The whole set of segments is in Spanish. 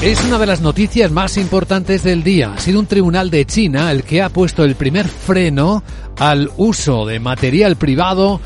Es una de las noticias más importantes del día. Ha sido un tribunal de China el que ha puesto el primer freno al uso de material privado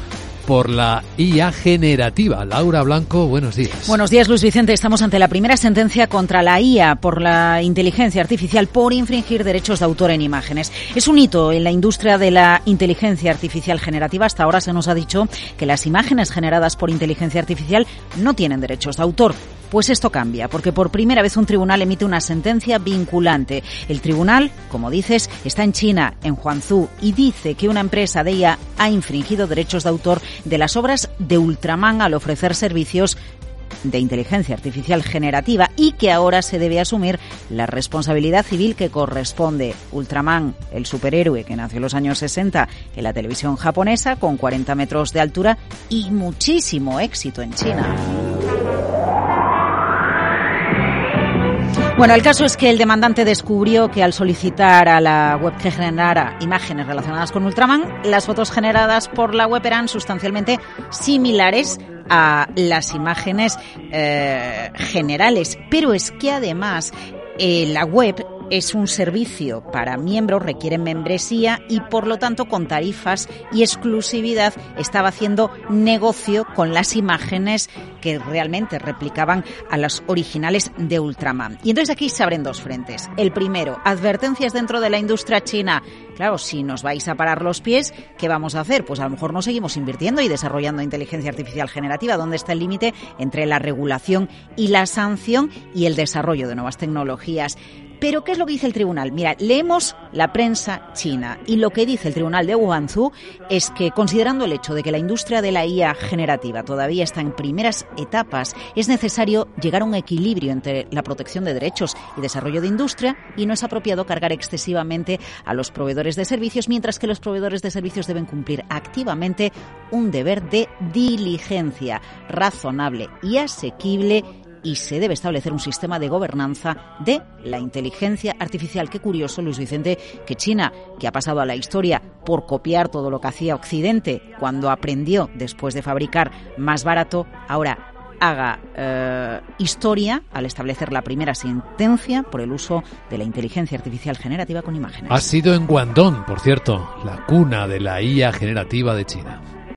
por la IA generativa. Laura Blanco, buenos días. Buenos días, Luis Vicente. Estamos ante la primera sentencia contra la IA por la inteligencia artificial por infringir derechos de autor en imágenes. Es un hito en la industria de la inteligencia artificial generativa. Hasta ahora se nos ha dicho que las imágenes generadas por inteligencia artificial no tienen derechos de autor. Pues esto cambia, porque por primera vez un tribunal emite una sentencia vinculante. El tribunal, como dices, está en China, en Huangzhou, y dice que una empresa de ella ha infringido derechos de autor de las obras de Ultraman al ofrecer servicios de inteligencia artificial generativa y que ahora se debe asumir la responsabilidad civil que corresponde. Ultraman, el superhéroe que nació en los años 60 en la televisión japonesa con 40 metros de altura y muchísimo éxito en China. Bueno, el caso es que el demandante descubrió que al solicitar a la web que generara imágenes relacionadas con Ultraman, las fotos generadas por la web eran sustancialmente similares a las imágenes eh, generales. Pero es que además eh, la web es un servicio para miembros, requiere membresía y por lo tanto con tarifas y exclusividad estaba haciendo negocio con las imágenes que realmente replicaban a las originales de Ultraman. Y entonces aquí se abren dos frentes. El primero, advertencias dentro de la industria china. Claro, si nos vais a parar los pies, ¿qué vamos a hacer? Pues a lo mejor no seguimos invirtiendo y desarrollando inteligencia artificial generativa. ¿Dónde está el límite entre la regulación y la sanción y el desarrollo de nuevas tecnologías? Pero ¿qué es lo que dice el tribunal? Mira, leemos la prensa china y lo que dice el tribunal de Guangzhou es que considerando el hecho de que la industria de la IA generativa todavía está en primeras etapas, es necesario llegar a un equilibrio entre la protección de derechos y desarrollo de industria y no es apropiado cargar excesivamente a los proveedores de servicios, mientras que los proveedores de servicios deben cumplir activamente un deber de diligencia razonable y asequible y se debe establecer un sistema de gobernanza de la inteligencia artificial. Qué curioso, Luis Vicente, que China, que ha pasado a la historia por copiar todo lo que hacía Occidente cuando aprendió después de fabricar más barato, ahora haga eh, historia al establecer la primera sentencia por el uso de la inteligencia artificial generativa con imágenes. Ha sido en Guangdong, por cierto, la cuna de la IA generativa de China.